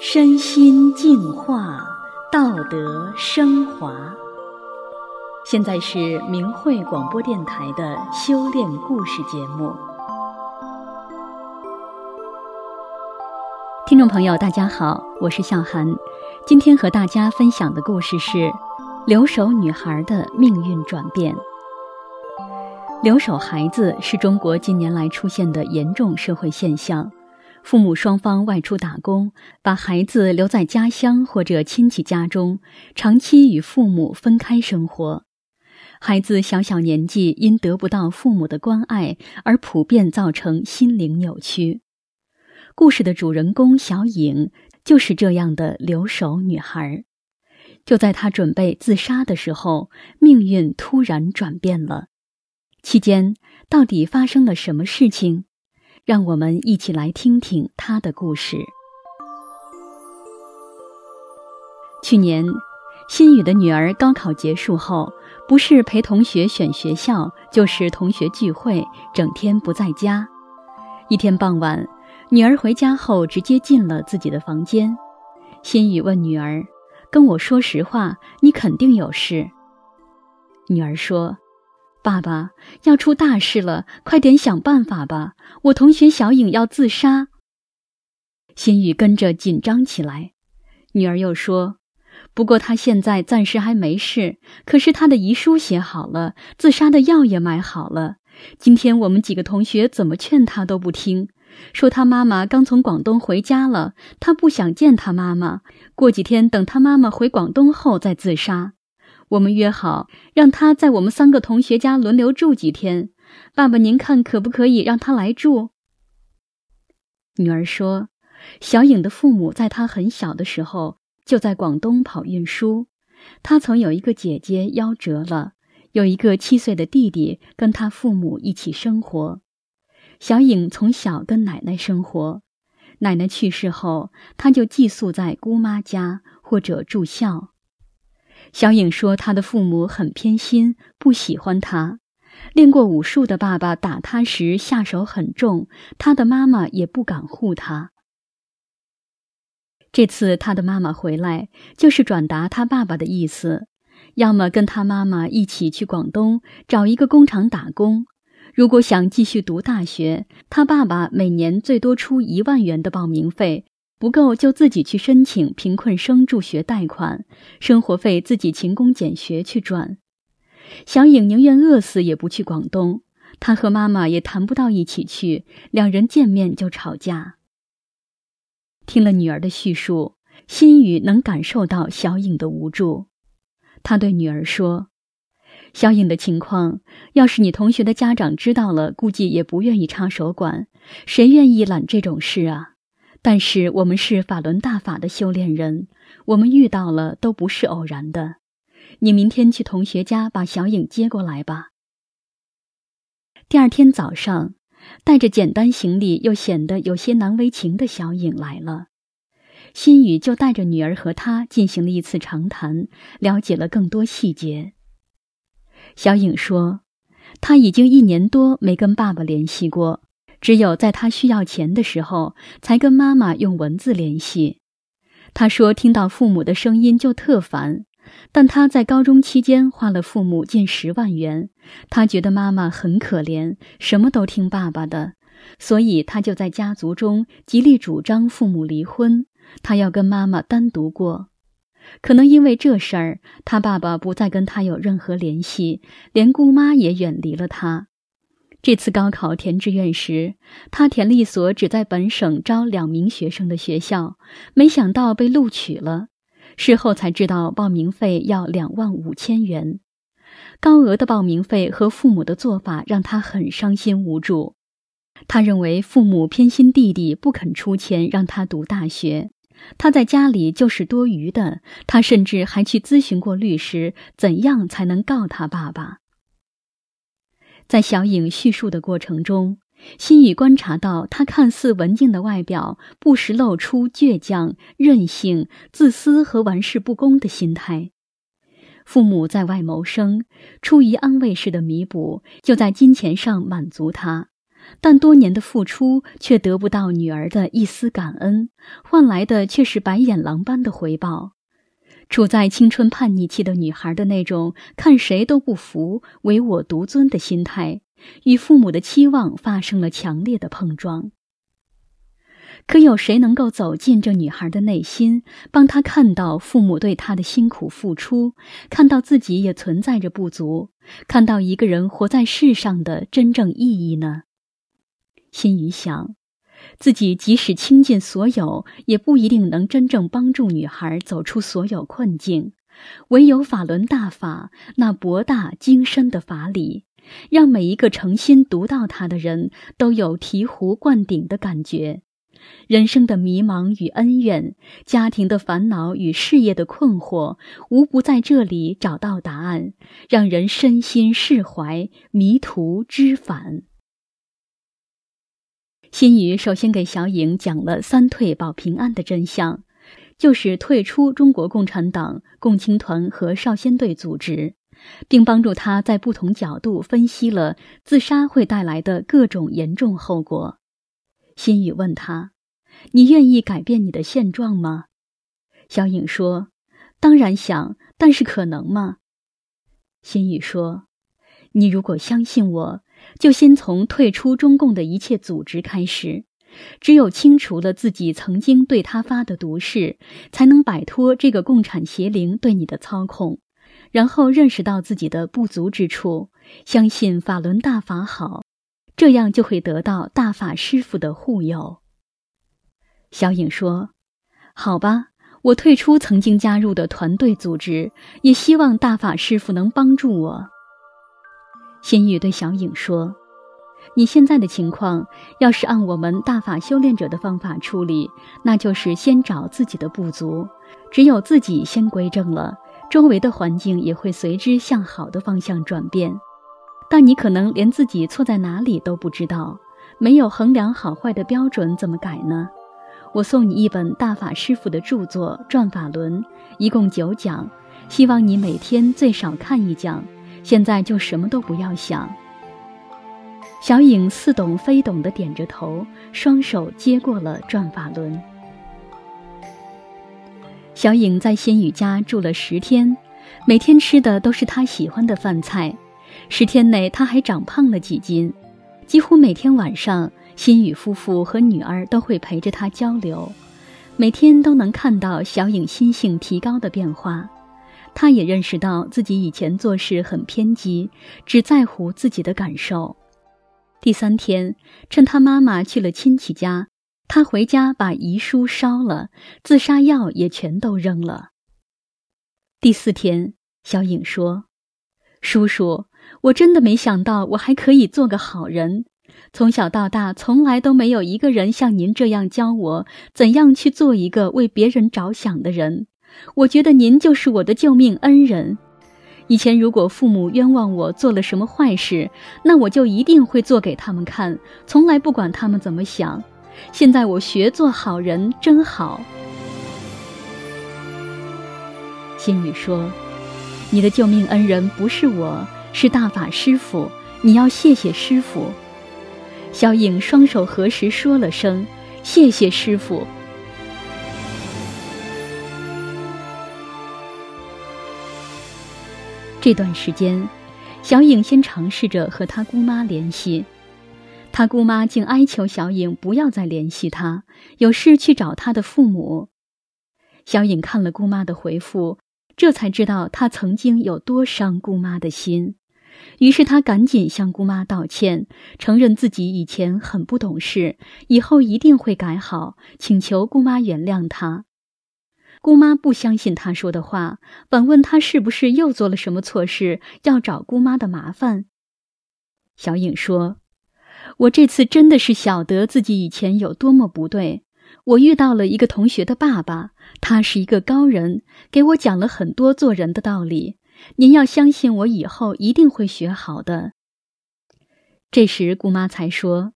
身心净化，道德升华。现在是明慧广播电台的修炼故事节目。听众朋友，大家好，我是笑涵。今天和大家分享的故事是留守女孩的命运转变。留守孩子是中国近年来出现的严重社会现象。父母双方外出打工，把孩子留在家乡或者亲戚家中，长期与父母分开生活。孩子小小年纪因得不到父母的关爱而普遍造成心灵扭曲。故事的主人公小颖就是这样的留守女孩。就在她准备自杀的时候，命运突然转变了。期间到底发生了什么事情？让我们一起来听听他的故事。去年，新宇的女儿高考结束后，不是陪同学选学校，就是同学聚会，整天不在家。一天傍晚，女儿回家后直接进了自己的房间。新宇问女儿：“跟我说实话，你肯定有事。”女儿说。爸爸要出大事了，快点想办法吧！我同学小颖要自杀。心雨跟着紧张起来。女儿又说：“不过她现在暂时还没事，可是她的遗书写好了，自杀的药也买好了。今天我们几个同学怎么劝她都不听，说她妈妈刚从广东回家了，她不想见她妈妈。过几天等她妈妈回广东后再自杀。”我们约好，让他在我们三个同学家轮流住几天。爸爸，您看可不可以让他来住？女儿说：“小颖的父母在她很小的时候就在广东跑运输，她曾有一个姐姐夭折了，有一个七岁的弟弟跟他父母一起生活。小颖从小跟奶奶生活，奶奶去世后，她就寄宿在姑妈家或者住校。”小颖说：“她的父母很偏心，不喜欢她。练过武术的爸爸打她时下手很重，她的妈妈也不敢护她。这次她的妈妈回来，就是转达她爸爸的意思：要么跟她妈妈一起去广东找一个工厂打工，如果想继续读大学，他爸爸每年最多出一万元的报名费。”不够就自己去申请贫困生助学贷款，生活费自己勤工俭学去赚。小颖宁愿饿死也不去广东，她和妈妈也谈不到一起去，两人见面就吵架。听了女儿的叙述，心雨能感受到小颖的无助。他对女儿说：“小颖的情况，要是你同学的家长知道了，估计也不愿意插手管，谁愿意揽这种事啊？”但是我们是法轮大法的修炼人，我们遇到了都不是偶然的。你明天去同学家把小颖接过来吧。第二天早上，带着简单行李又显得有些难为情的小颖来了，心雨就带着女儿和她进行了一次长谈，了解了更多细节。小颖说，她已经一年多没跟爸爸联系过。只有在他需要钱的时候，才跟妈妈用文字联系。他说听到父母的声音就特烦，但他在高中期间花了父母近十万元，他觉得妈妈很可怜，什么都听爸爸的，所以他就在家族中极力主张父母离婚，他要跟妈妈单独过。可能因为这事儿，他爸爸不再跟他有任何联系，连姑妈也远离了他。这次高考填志愿时，他填了一所只在本省招两名学生的学校，没想到被录取了。事后才知道报名费要两万五千元，高额的报名费和父母的做法让他很伤心无助。他认为父母偏心弟弟，不肯出钱让他读大学，他在家里就是多余的。他甚至还去咨询过律师，怎样才能告他爸爸。在小颖叙述的过程中，心雨观察到她看似文静的外表，不时露出倔强、任性、自私和玩世不恭的心态。父母在外谋生，出于安慰式的弥补，就在金钱上满足她。但多年的付出却得不到女儿的一丝感恩，换来的却是白眼狼般的回报。处在青春叛逆期的女孩的那种看谁都不服、唯我独尊的心态，与父母的期望发生了强烈的碰撞。可有谁能够走进这女孩的内心，帮她看到父母对她的辛苦付出，看到自己也存在着不足，看到一个人活在世上的真正意义呢？心语想，自己即使倾尽所有，也不一定能真正帮助女孩走出所有困境。唯有法轮大法那博大精深的法理，让每一个诚心读到它的人都有醍醐灌顶的感觉。人生的迷茫与恩怨，家庭的烦恼与事业的困惑，无不在这里找到答案，让人身心释怀，迷途知返。心雨首先给小颖讲了“三退保平安”的真相，就是退出中国共产党、共青团和少先队组织，并帮助他在不同角度分析了自杀会带来的各种严重后果。心雨问他。你愿意改变你的现状吗？小颖说：“当然想，但是可能吗？”心雨说：“你如果相信我，就先从退出中共的一切组织开始。只有清除了自己曾经对他发的毒誓，才能摆脱这个共产邪灵对你的操控。然后认识到自己的不足之处，相信法轮大法好，这样就会得到大法师父的护佑。”小颖说：“好吧，我退出曾经加入的团队组织，也希望大法师傅能帮助我。”心雨对小颖说：“你现在的情况，要是按我们大法修炼者的方法处理，那就是先找自己的不足，只有自己先归正了，周围的环境也会随之向好的方向转变。但你可能连自己错在哪里都不知道，没有衡量好坏的标准，怎么改呢？”我送你一本大法师傅的著作《转法轮》，一共九讲，希望你每天最少看一讲。现在就什么都不要想。小影似懂非懂的点着头，双手接过了转法轮。小影在仙雨家住了十天，每天吃的都是他喜欢的饭菜。十天内，他还长胖了几斤，几乎每天晚上。新宇夫妇和女儿都会陪着他交流，每天都能看到小影心性提高的变化。他也认识到自己以前做事很偏激，只在乎自己的感受。第三天，趁他妈妈去了亲戚家，他回家把遗书烧了，自杀药也全都扔了。第四天，小影说：“叔叔，我真的没想到我还可以做个好人。”从小到大，从来都没有一个人像您这样教我怎样去做一个为别人着想的人。我觉得您就是我的救命恩人。以前如果父母冤枉我做了什么坏事，那我就一定会做给他们看，从来不管他们怎么想。现在我学做好人，真好。心雨说：“你的救命恩人不是我，是大法师父，你要谢谢师傅。”小影双手合十，说了声：“谢谢师傅。”这段时间，小影先尝试着和他姑妈联系，他姑妈竟哀求小影不要再联系他，有事去找他的父母。小影看了姑妈的回复，这才知道他曾经有多伤姑妈的心。于是他赶紧向姑妈道歉，承认自己以前很不懂事，以后一定会改好，请求姑妈原谅他。姑妈不相信他说的话，反问他是不是又做了什么错事，要找姑妈的麻烦。小影说：“我这次真的是晓得自己以前有多么不对。我遇到了一个同学的爸爸，他是一个高人，给我讲了很多做人的道理。”您要相信我，以后一定会学好的。这时，姑妈才说：“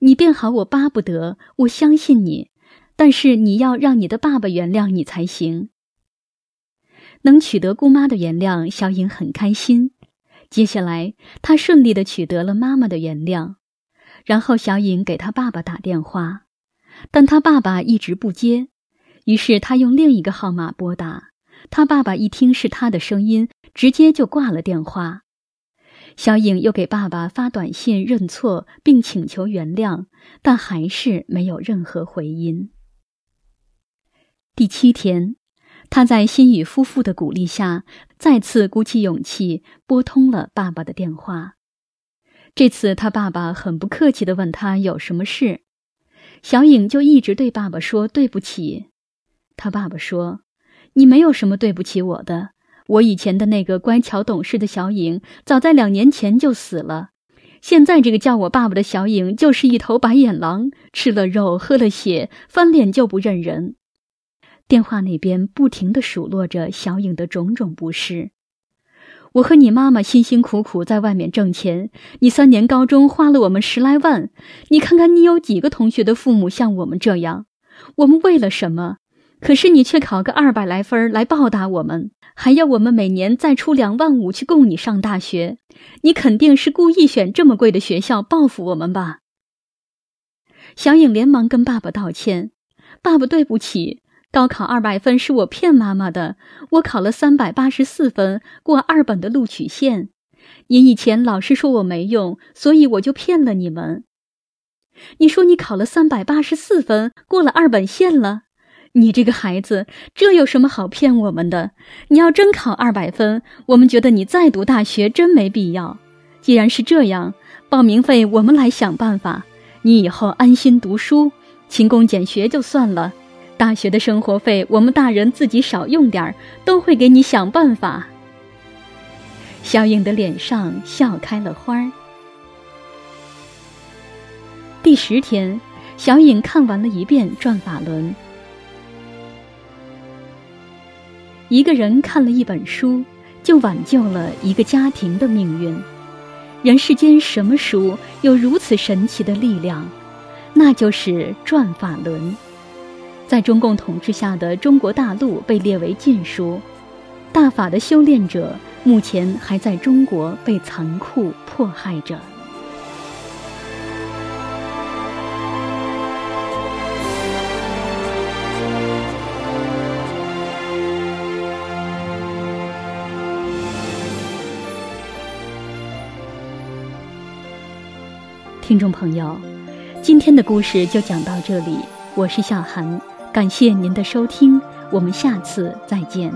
你变好，我巴不得，我相信你，但是你要让你的爸爸原谅你才行。”能取得姑妈的原谅，小颖很开心。接下来，她顺利的取得了妈妈的原谅。然后小颖给他爸爸打电话，但他爸爸一直不接，于是他用另一个号码拨打。他爸爸一听是他的声音，直接就挂了电话。小颖又给爸爸发短信认错并请求原谅，但还是没有任何回音。第七天，他在新宇夫妇的鼓励下，再次鼓起勇气拨通了爸爸的电话。这次，他爸爸很不客气地问他有什么事，小颖就一直对爸爸说对不起。他爸爸说：“你没有什么对不起我的。”我以前的那个乖巧懂事的小影，早在两年前就死了。现在这个叫我爸爸的小影，就是一头白眼狼，吃了肉，喝了血，翻脸就不认人。电话那边不停的数落着小影的种种不是。我和你妈妈辛辛苦苦在外面挣钱，你三年高中花了我们十来万，你看看你有几个同学的父母像我们这样？我们为了什么？可是你却考个二百来分来报答我们。还要我们每年再出两万五去供你上大学，你肯定是故意选这么贵的学校报复我们吧？小颖连忙跟爸爸道歉：“爸爸，对不起，高考二百分是我骗妈妈的，我考了三百八十四分，过二本的录取线。您以前老是说我没用，所以我就骗了你们。你说你考了三百八十四分，过了二本线了。”你这个孩子，这有什么好骗我们的？你要真考二百分，我们觉得你再读大学真没必要。既然是这样，报名费我们来想办法。你以后安心读书，勤工俭学就算了。大学的生活费，我们大人自己少用点儿，都会给你想办法。小颖的脸上笑开了花儿。第十天，小颖看完了一遍《转法轮》。一个人看了一本书，就挽救了一个家庭的命运。人世间什么书有如此神奇的力量？那就是《转法轮》。在中共统治下的中国大陆被列为禁书，大法的修炼者目前还在中国被残酷迫害着。听众朋友，今天的故事就讲到这里，我是小韩，感谢您的收听，我们下次再见。